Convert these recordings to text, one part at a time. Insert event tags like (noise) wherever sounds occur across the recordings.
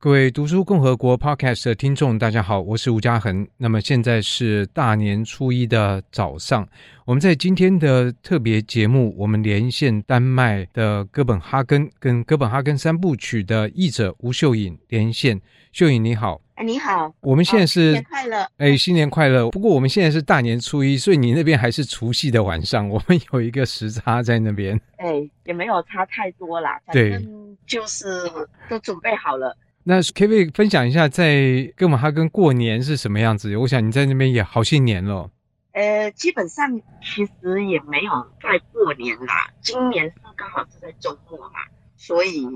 各位读书共和国 Podcast 的听众，大家好，我是吴嘉恒。那么现在是大年初一的早上，我们在今天的特别节目，我们连线丹麦的哥本哈根，跟哥本哈根三部曲的译者吴秀颖连线。秀颖你好，哎你好，我们现在是、哦、新年快乐，哎新年快乐。不过我们现在是大年初一，所以你那边还是除夕的晚上，(laughs) 我们有一个时差在那边。哎，也没有差太多啦，反正就是都准备好了。那 K V 分享一下，在哥本哈根过年是什么样子？我想你在那边也好些年了。呃，基本上其实也没有在过年啦，今年是刚好是在周末嘛，所以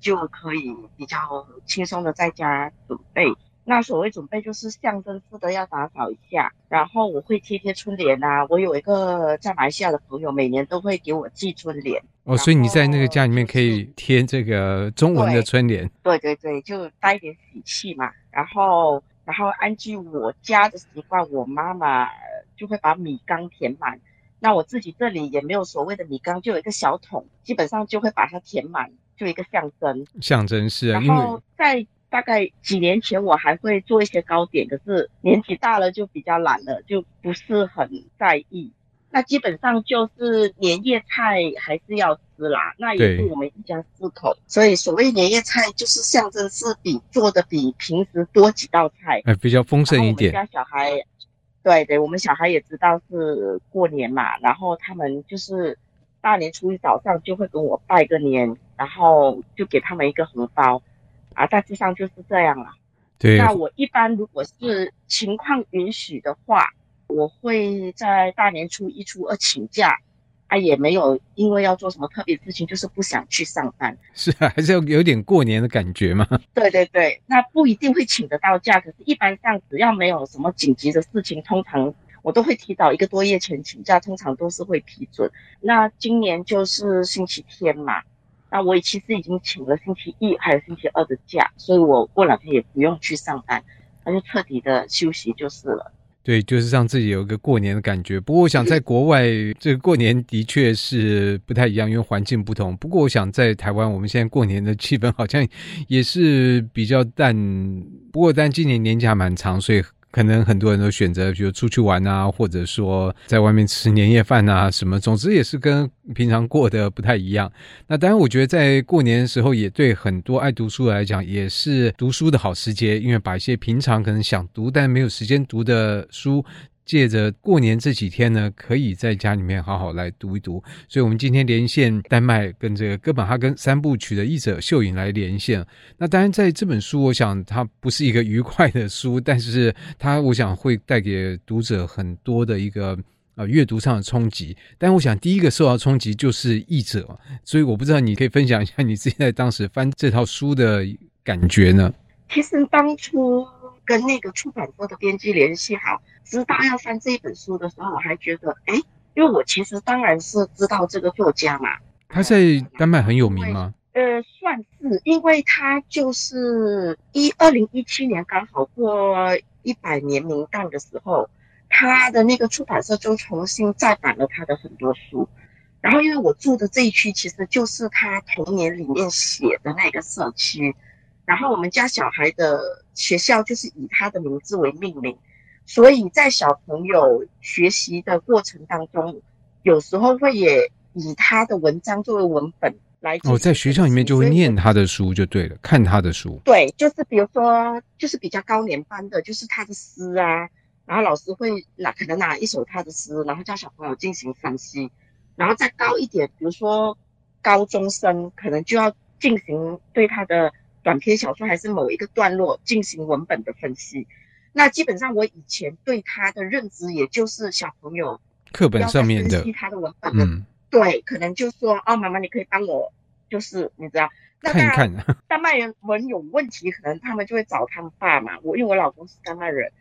就可以比较轻松的在家准备。那所谓准备就是象征式的要打扫一下，然后我会贴贴春联啊。我有一个在马来西亚的朋友，每年都会给我寄春联。哦，所以你在那个家里面可以贴这个中文的春联。对对对，就带一点喜气嘛。然后，然后按据我家的习惯，我妈妈就会把米缸填满。那我自己这里也没有所谓的米缸，就有一个小桶，基本上就会把它填满，就一个象征。象征是啊，然后在。大概几年前我还会做一些糕点，可是年纪大了就比较懒了，就不是很在意。那基本上就是年夜菜还是要吃啦，那也是我们一家四口，所以所谓年夜菜就是象征是比做的比平时多几道菜，哎，比较丰盛一点。我们家小孩，对对，我们小孩也知道是过年嘛，然后他们就是大年初一早上就会跟我拜个年，然后就给他们一个红包。啊，大致上就是这样了。对，那我一般如果是情况允许的话，我会在大年初一、初二请假。啊，也没有因为要做什么特别事情，就是不想去上班。是啊，还是要有点过年的感觉嘛。(laughs) 对对对，那不一定会请得到假，可是一般上只要没有什么紧急的事情，通常我都会提早一个多月前请假，通常都是会批准。那今年就是星期天嘛。那我其实已经请了星期一还有星期二的假，所以我过两天也不用去上班，那就彻底的休息就是了。对，就是让自己有一个过年的感觉。不过我想在国外，这个过年的确是不太一样，因为环境不同。不过我想在台湾，我们现在过年的气氛好像也是比较淡。不过但今年年假蛮长，所以。可能很多人都选择，比如出去玩啊，或者说在外面吃年夜饭啊，什么，总之也是跟平常过得不太一样。那当然，我觉得在过年的时候，也对很多爱读书来讲，也是读书的好时节，因为把一些平常可能想读但没有时间读的书。借着过年这几天呢，可以在家里面好好来读一读。所以，我们今天连线丹麦跟这个哥本哈根三部曲的译者秀颖来连线。那当然，在这本书，我想它不是一个愉快的书，但是它我想会带给读者很多的一个呃阅读上的冲击。但我想第一个受到冲击就是译者，所以我不知道你可以分享一下你自己在当时翻这套书的感觉呢？其实当初。跟那个出版社的编辑联系好，知道要翻这一本书的时候，我还觉得，哎，因为我其实当然是知道这个作家嘛。他在丹麦很有名吗？呃，算是，因为他就是一二零一七年刚好过一百年冥诞的时候，他的那个出版社就重新再版了他的很多书。然后，因为我住的这一区其实就是他童年里面写的那个社区。然后我们家小孩的学校就是以他的名字为命名，所以在小朋友学习的过程当中，有时候会也以他的文章作为文本来。哦，在学校里面就会念他的书就对了，看他的书。对，就是比如说，就是比较高年班的，就是他的诗啊，然后老师会拿可能拿一首他的诗，然后叫小朋友进行分析。然后再高一点，比如说高中生，可能就要进行对他的。短篇小说还是某一个段落进行文本的分析，那基本上我以前对他的认知，也就是小朋友课本上面的他的文本的，嗯，对，可能就说哦，妈妈你可以帮我，就是你知道，那看看 (laughs) 丹麦人文有问题，可能他们就会找他们爸嘛。我因为我老公是丹麦人。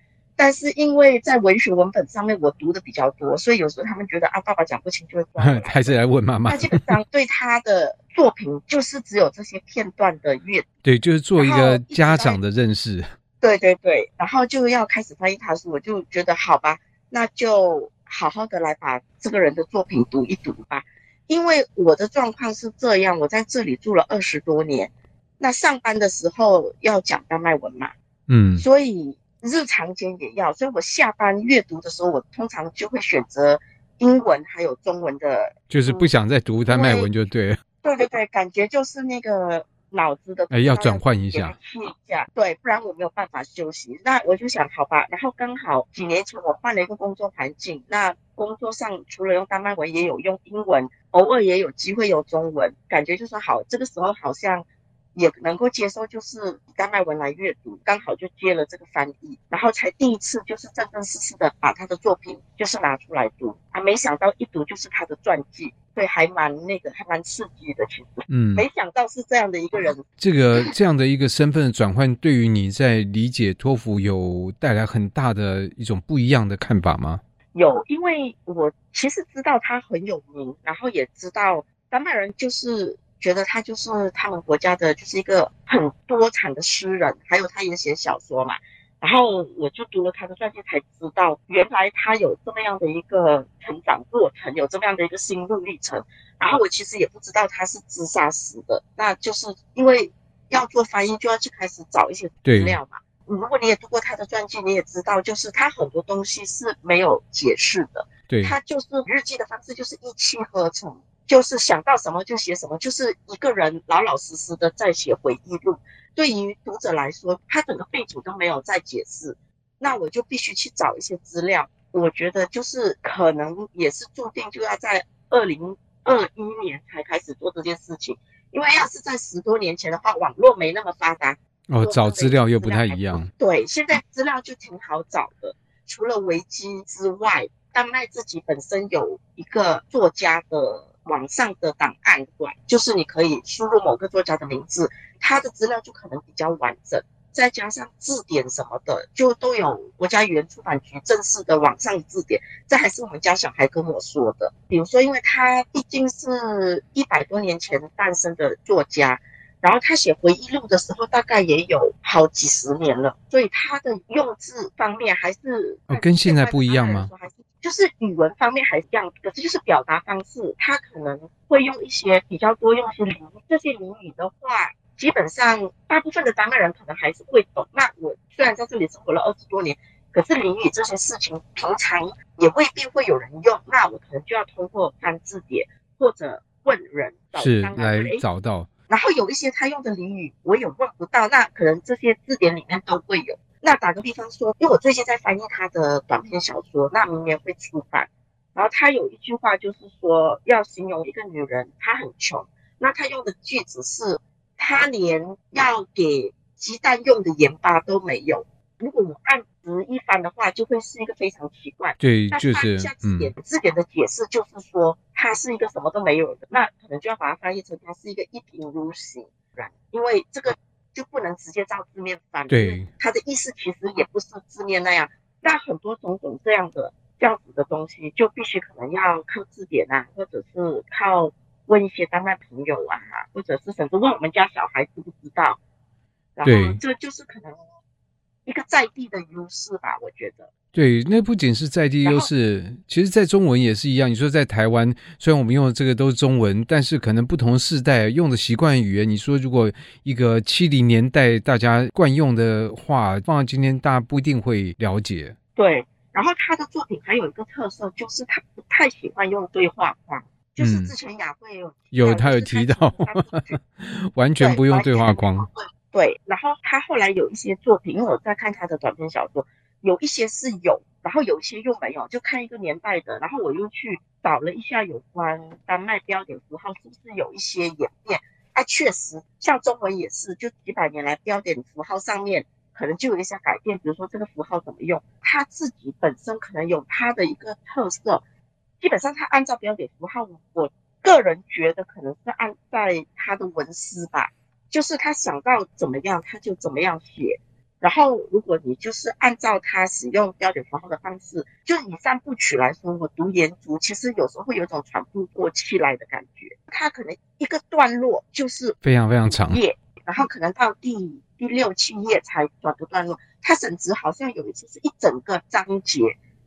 但是因为在文学文本上面我读的比较多，所以有时候他们觉得啊，爸爸讲不清就会关，(laughs) 还是来问妈妈。那基本上对他的作品就是只有这些片段的阅读，对，就是做一个家长的认识。对对对，然后就要开始翻译他书，我就觉得好吧，那就好好的来把这个人的作品读一读吧。因为我的状况是这样，我在这里住了二十多年，那上班的时候要讲丹麦文嘛，嗯，所以日常间也要，所以我下班阅读的时候，我通常就会选择英文还有中文的，就是不想再读丹麦文就对了。对对对，感觉就是那个。脑子的哎，要转换一下，一下，对，不然我没有办法休息。那我就想，好吧，然后刚好几年前我换了一个工作环境，那工作上除了用丹麦文，也有用英文，偶尔也有机会用中文，感觉就是好，这个时候好像。也能够接受，就是以丹麦文来阅读，刚好就接了这个翻译，然后才第一次就是正正式式的把他的作品就是拿出来读，啊没想到一读就是他的传记，对，还蛮那个，还蛮刺激的，其实，嗯，没想到是这样的一个人。这个这样的一个身份的转换，对于你在理解托福有带来很大的一种不一样的看法吗？有，因为我其实知道他很有名，然后也知道丹麦人就是。觉得他就是他们国家的，就是一个很多产的诗人，还有他也写小说嘛。然后我就读了他的传记，才知道原来他有这么样的一个成长过程，有这么样的一个心路历程。然后我其实也不知道他是自杀死的，那就是因为要做翻译，就要去开始找一些资料嘛。如果你也读过他的传记，你也知道，就是他很多东西是没有解释的。对，他就是日记的方式，就是一气呵成。就是想到什么就写什么，就是一个人老老实实的在写回忆录。对于读者来说，他整个背景都没有在解释，那我就必须去找一些资料。我觉得就是可能也是注定就要在二零二一年才开始做这件事情，因为要是在十多年前的话，网络没那么发达，哦，找资料又不太一样。对，现在资料就挺好找的，除了维基之外，丹麦自己本身有一个作家的。网上的档案馆，就是你可以输入某个作家的名字，他的资料就可能比较完整，再加上字典什么的，就都有国家语言出版局正式的网上字典。这还是我们家小孩跟我说的。比如说，因为他毕竟是一百多年前诞生的作家，然后他写回忆录的时候，大概也有好几十年了，所以他的用字方面还是哦，跟现在不一样吗？就是语文方面还是这样，可是就是表达方式，他可能会用一些比较多用一些俚语，这些俚语的话，基本上大部分的丹麦人可能还是会懂。那我虽然在这里生活了二十多年，可是俚语这些事情平常也未必会有人用，那我可能就要通过翻字典或者问人找是来找到。然后有一些他用的俚语我也问不到，那可能这些字典里面都会有。那打个比方说，因为我最近在翻译他的短篇小说，那明年会出版。然后他有一句话，就是说要形容一个女人，她很穷。那他用的句子是，他连要给鸡蛋用的盐巴都没有。如果我按直一翻的话，就会是一个非常奇怪。对，就是翻一下字典，字典的解释就是说，他是一个什么都没有的。那可能就要把它翻译成他是一个一贫如洗，因为这个。就不能直接照字面翻，对，他的意思其实也不是字面那样。那很多种种这样的这样子的东西，就必须可能要靠字典啊，或者是靠问一些丹麦朋友啊，或者是甚至问我们家小孩知不知道。然后这就是可能一个在地的优势吧，我觉得。对，那不仅是在地优势，其实，在中文也是一样。你说在台湾，虽然我们用的这个都是中文，但是可能不同世代用的习惯语言。你说，如果一个七零年代大家惯用的话，放到今天，大家不一定会了解。对，然后他的作品还有一个特色，就是他不太喜欢用对话框。就是之前雅慧有、嗯、有他有提到，(laughs) 完全不用对话框。对，对然后他后来有一些作品，因为我在看他的短篇小说。有一些是有，然后有一些又没有，就看一个年代的。然后我又去找了一下有关丹麦标点符号是不是有一些演变。哎，确实，像中文也是，就几百年来标点符号上面可能就有一些改变。比如说这个符号怎么用，它自己本身可能有它的一个特色。基本上它按照标点符号，我个人觉得可能是按在它的文思吧，就是他想到怎么样他就怎么样写。然后，如果你就是按照他使用标点符号的方式，就以三部曲来说，我读研读其实有时候会有一种喘不过气来的感觉。他可能一个段落就是非常非常长页，然后可能到第第六七页才转个段落。他甚至好像有一次是一整个章节，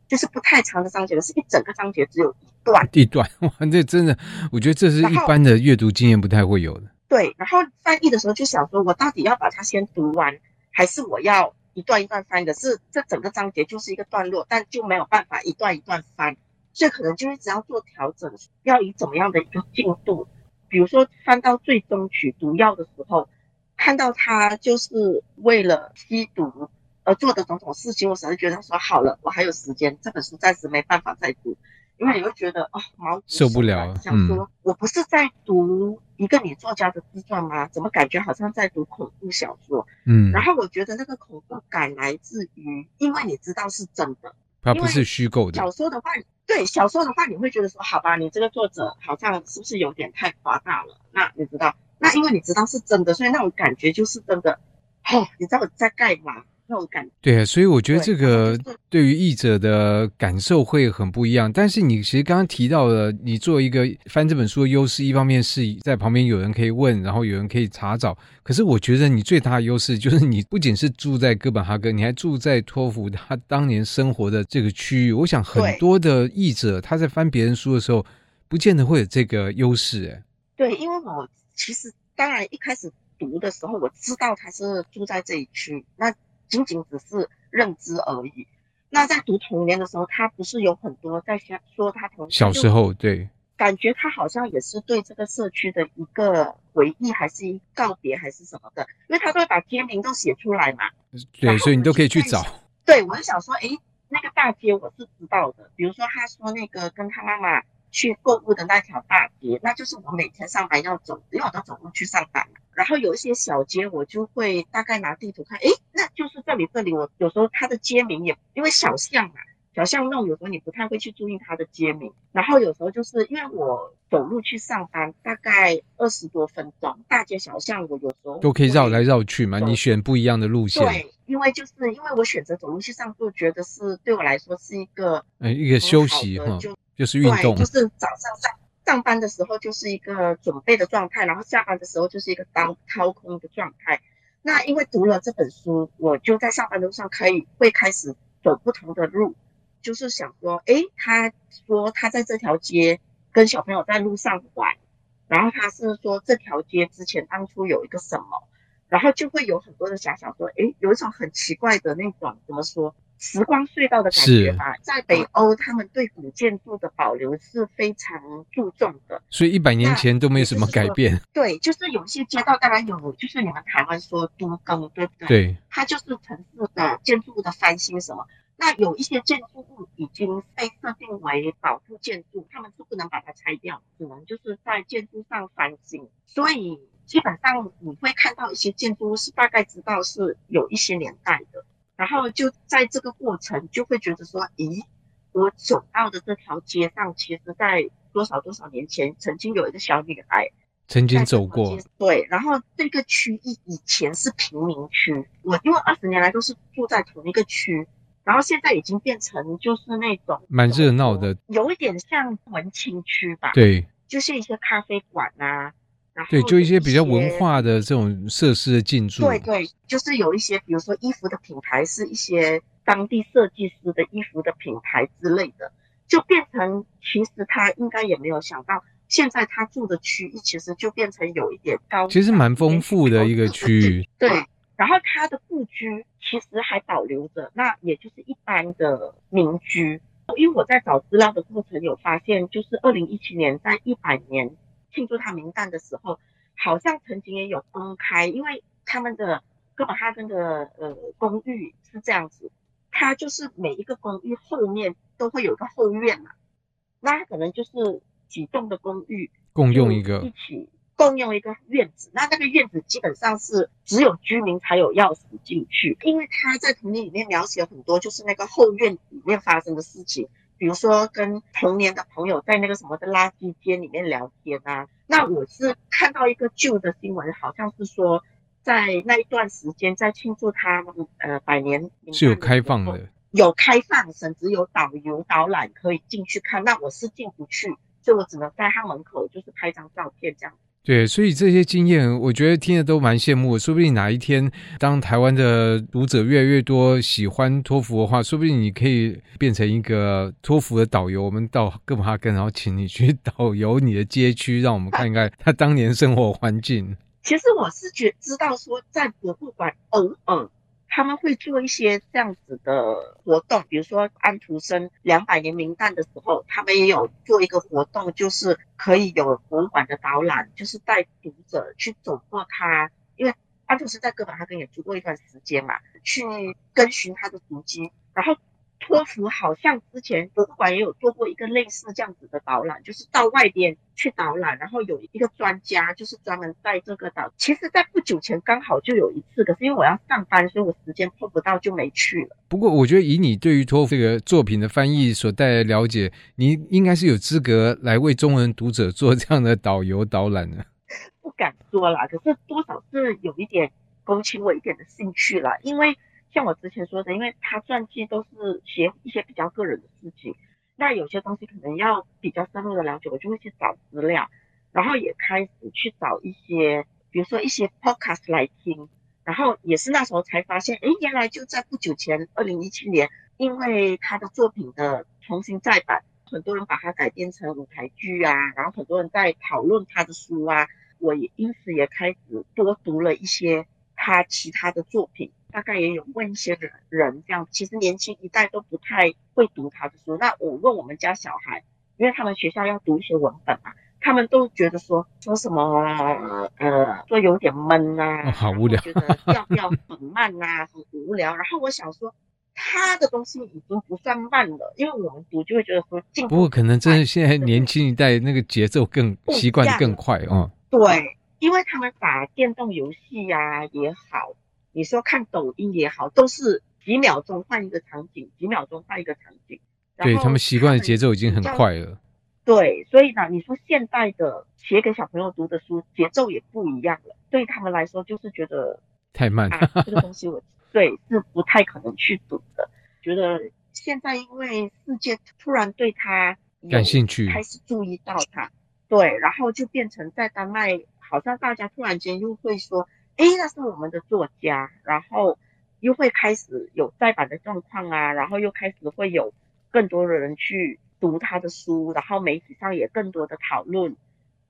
就是不太长的章节，是一整个章节只有一段。一段哇，这真的，我觉得这是一般的阅读经验不太会有的。对，然后翻译的时候就想说，我到底要把它先读完，还是我要一段一段翻的？是这整个章节就是一个段落，但就没有办法一段一段翻，所以可能就一直要做调整，要以怎么样的一个进度？比如说翻到最终曲毒药的时候，看到他就是为了吸毒而做的种种事情，我实在觉得说好了，我还有时间，这本书暂时没办法再读。因为你会觉得哦，毛受不了，想说，我不是在读一个女作家的自传吗？怎么感觉好像在读恐怖小说？嗯，然后我觉得那个恐怖感来自于，因为你知道是真的，它不是虚构的。小说的话，对小说的话，你会觉得说，好吧，你这个作者好像是不是有点太夸大了？那你知道，那因为你知道是真的，所以那种感觉就是真的。哦，你知道我在干嘛？那种感觉，对啊，所以我觉得这个对于译者的感受会很不一样。但是你其实刚刚提到了，你作为一个翻这本书的优势，一方面是在旁边有人可以问，然后有人可以查找。可是我觉得你最大的优势就是你不仅是住在哥本哈根，你还住在托福他当年生活的这个区域。我想很多的译者他在翻别人书的时候，不见得会有这个优势。哎，对，因为我其实当然一开始读的时候，我知道他是住在这一区，那。仅仅只是认知而已。那在读童年的时候，他不是有很多在想说他童年小时候对，感觉他好像也是对这个社区的一个回忆，还是一告别，还是什么的？因为他都会把街名都写出来嘛。对，所以你都可以去找。对，我就想说，诶，那个大街我是知道的。比如说，他说那个跟他妈妈去购物的那条大街，那就是我每天上班要走，因为我都走路去上班。然后有一些小街，我就会大概拿地图看，诶，那就是这里这里。我有时候它的街名也因为小巷嘛，小巷弄有时候你不太会去注意它的街名。然后有时候就是因为我走路去上班，大概二十多分钟，大街小巷我有时候都可以绕来绕去嘛。你选不一样的路线。对，因为就是因为我选择走路去上课，觉得是对我来说是一个呃一个休息哈，就就是运动，就是早上上。上班的时候就是一个准备的状态，然后下班的时候就是一个当掏空的状态。那因为读了这本书，我就在上班路上可以会开始走不同的路，就是想说，诶，他说他在这条街跟小朋友在路上玩，然后他是说这条街之前当初有一个什么，然后就会有很多的遐想说，诶，有一种很奇怪的那种怎么说？时光隧道的感觉吧，在北欧，他们对古建筑的保留是非常注重的，所以一百年前都没有什么改变。对，就是有些街道当然有，就是你们台湾说都更，对不对？对，它就是城市的建筑物的翻新什么。那有一些建筑物已经被设定为保护建筑，他们是不能把它拆掉，只能就是在建筑上翻新。所以基本上你会看到一些建筑物是大概知道是有一些年代的。然后就在这个过程，就会觉得说，咦，我走到的这条街上，其实在多少多少年前，曾经有一个小女孩曾经走过。对，然后这个区域以前是贫民区，我因为二十年来都是住在同一个区，然后现在已经变成就是那种蛮热闹的，有一点像文青区吧？对，就是一些咖啡馆啊。对，就一些比较文化的这种设施的进驻。对对，就是有一些，比如说衣服的品牌是一些当地设计师的衣服的品牌之类的，就变成其实他应该也没有想到，现在他住的区域其实就变成有一点高，其实蛮丰富的一个区域。对，然后他的故居其实还保留着，那也就是一般的民居。因为我在找资料的过程有发现，就是二零一七年在一百年。庆祝他名诞的时候，好像曾经也有公开，因为他们的哥本哈根的呃公寓是这样子，它就是每一个公寓后面都会有一个后院嘛，那可能就是几栋的公寓共用一个，一起共用一个院子，那那个院子基本上是只有居民才有钥匙进去，因为他在童年里面描写了很多就是那个后院里面发生的事情。比如说跟童年的朋友在那个什么的垃圾间里面聊天啊，那我是看到一个旧的新闻，好像是说在那一段时间在庆祝他们呃百年是有开放的，有开放，甚至有导游导览可以进去看，那我是进不去，所以我只能在他门口就是拍张照片这样。对，所以这些经验，我觉得听着都蛮羡慕。说不定哪一天，当台湾的读者越来越多喜欢托福的话，说不定你可以变成一个托福的导游。我们到哥本哈根，然后请你去 (laughs) 导游你的街区，让我们看一看他当年生活环境。其实我是觉知道说，在博物馆偶尔他们会做一些这样子的活动，比如说安徒生两百年名诞的时候，他们也有做一个活动，就是可以有博物馆的导览，就是带读者去走过他，因为安徒生在哥本哈根也住过一段时间嘛，去跟寻他的足迹，然后。托福好像之前博物馆也有做过一个类似这样子的导览，就是到外边去导览，然后有一个专家就是专门在这个导。其实，在不久前刚好就有一次，可是因为我要上班，所以我时间碰不到，就没去了。不过，我觉得以你对于托福这个作品的翻译所带来的了解，你应该是有资格来为中文读者做这样的导游导览的。不敢说啦，可是多少是有一点勾起我一点的兴趣啦，因为。像我之前说的，因为他传记都是写一些比较个人的事情，那有些东西可能要比较深入的了解，我就会去找资料，然后也开始去找一些，比如说一些 podcast 来听，然后也是那时候才发现，诶，原来就在不久前，二零一七年，因为他的作品的重新再版，很多人把它改编成舞台剧啊，然后很多人在讨论他的书啊，我也因此也开始多读了一些他其他的作品。大概也有问一些人，人这样，其实年轻一代都不太会读他的书。那我问我们家小孩，因为他们学校要读一些文本嘛，他们都觉得说说什么呃，说有点闷啊，哦、好无聊，觉得调调很慢啊，很无聊。然后我想说，他的东西已经不算慢了，因为我们读就会觉得说进。不过可能真的现在年轻一代那个节奏更习惯更快哦。对，因为他们打电动游戏呀也好。你说看抖音也好，都是几秒钟换一个场景，几秒钟换一个场景。对，他们习惯的节奏已经很快了。对，所以呢，你说现代的写给小朋友读的书节奏也不一样了，对他们来说就是觉得太慢。啊，这个东西我对是不太可能去读的。觉得现在因为世界突然对他感兴趣，开始注意到他，对，然后就变成在丹麦，好像大家突然间又会说。哎，那是我们的作家，然后又会开始有再版的状况啊，然后又开始会有更多的人去读他的书，然后媒体上也更多的讨论，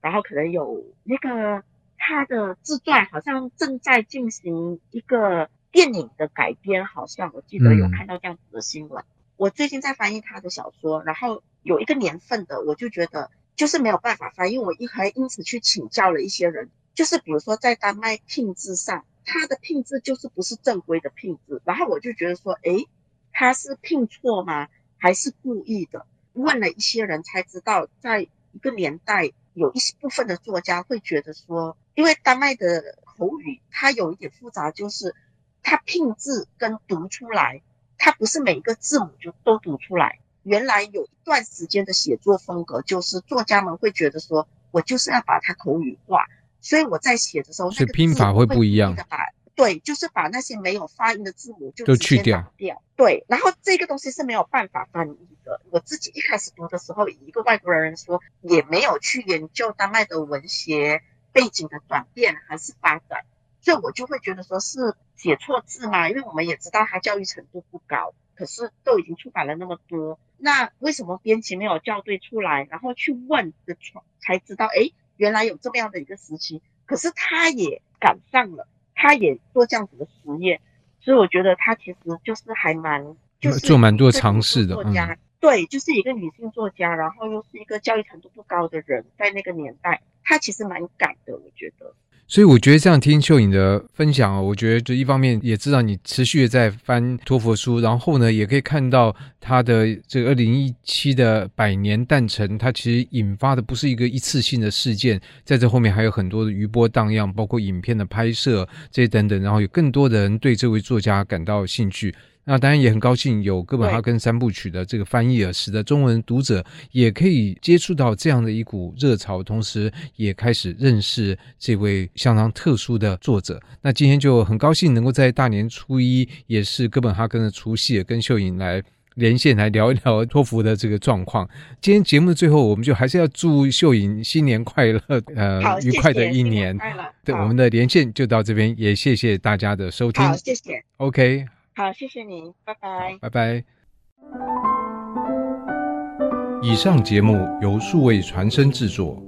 然后可能有那个他的自传好像正在进行一个电影的改编，好像我记得有看到这样子的新闻。嗯。我最近在翻译他的小说，然后有一个年份的，我就觉得就是没有办法翻译，我一还因此去请教了一些人。就是比如说在丹麦拼字上，他的拼字就是不是正规的拼字，然后我就觉得说，诶，他是拼错吗？还是故意的？问了一些人才知道，在一个年代，有一部分的作家会觉得说，因为丹麦的口语它有一点复杂，就是它拼字跟读出来，它不是每一个字母就都读出来。原来有一段时间的写作风格，就是作家们会觉得说，我就是要把它口语化。所以我在写的时候，那个拼法会不一样。对，就是把那些没有发音的字母就直接打掉。对，然后这个东西是没有办法翻译的。我自己一开始读的时候，以一个外国人说，也没有去研究丹麦的文学背景的转变还是发展，所以我就会觉得说是写错字嘛。因为我们也知道他教育程度不高，可是都已经出版了那么多，那为什么编辑没有校对出来？然后去问的才知道，哎。原来有这么样的一个时期，可是他也赶上了，他也做这样子的实验，所以我觉得他其实就是还蛮，就是做蛮多尝试的作家，嗯，对，就是一个女性作家，然后又是一个教育程度不高的人，在那个年代，他其实蛮敢的，我觉得。所以我觉得这样听秀颖的分享啊，我觉得就一方面也知道你持续的在翻托福书，然后呢，也可以看到他的这个二零一七的百年诞辰，它其实引发的不是一个一次性的事件，在这后面还有很多的余波荡漾，包括影片的拍摄这些等等，然后有更多的人对这位作家感到兴趣。那当然也很高兴有哥本哈根三部曲的这个翻译啊，使得中文读者也可以接触到这样的一股热潮，同时也开始认识这位相当特殊的作者。那今天就很高兴能够在大年初一，也是哥本哈根的除夕，跟秀颖来连线来聊一聊托福的这个状况。今天节目的最后，我们就还是要祝秀颖新年快乐，呃，愉快的一年。快乐。对，我们的连线就到这边，也谢谢大家的收听。好，谢谢。OK。好，谢谢你，拜拜，拜拜。以上节目由数位传声制作。